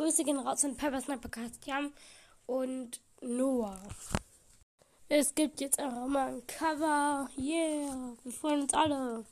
Grüße gehen raus an Pepper Sniper Kastiam und Noah. Es gibt jetzt einfach mal ein Cover. Yeah, wir freuen uns alle.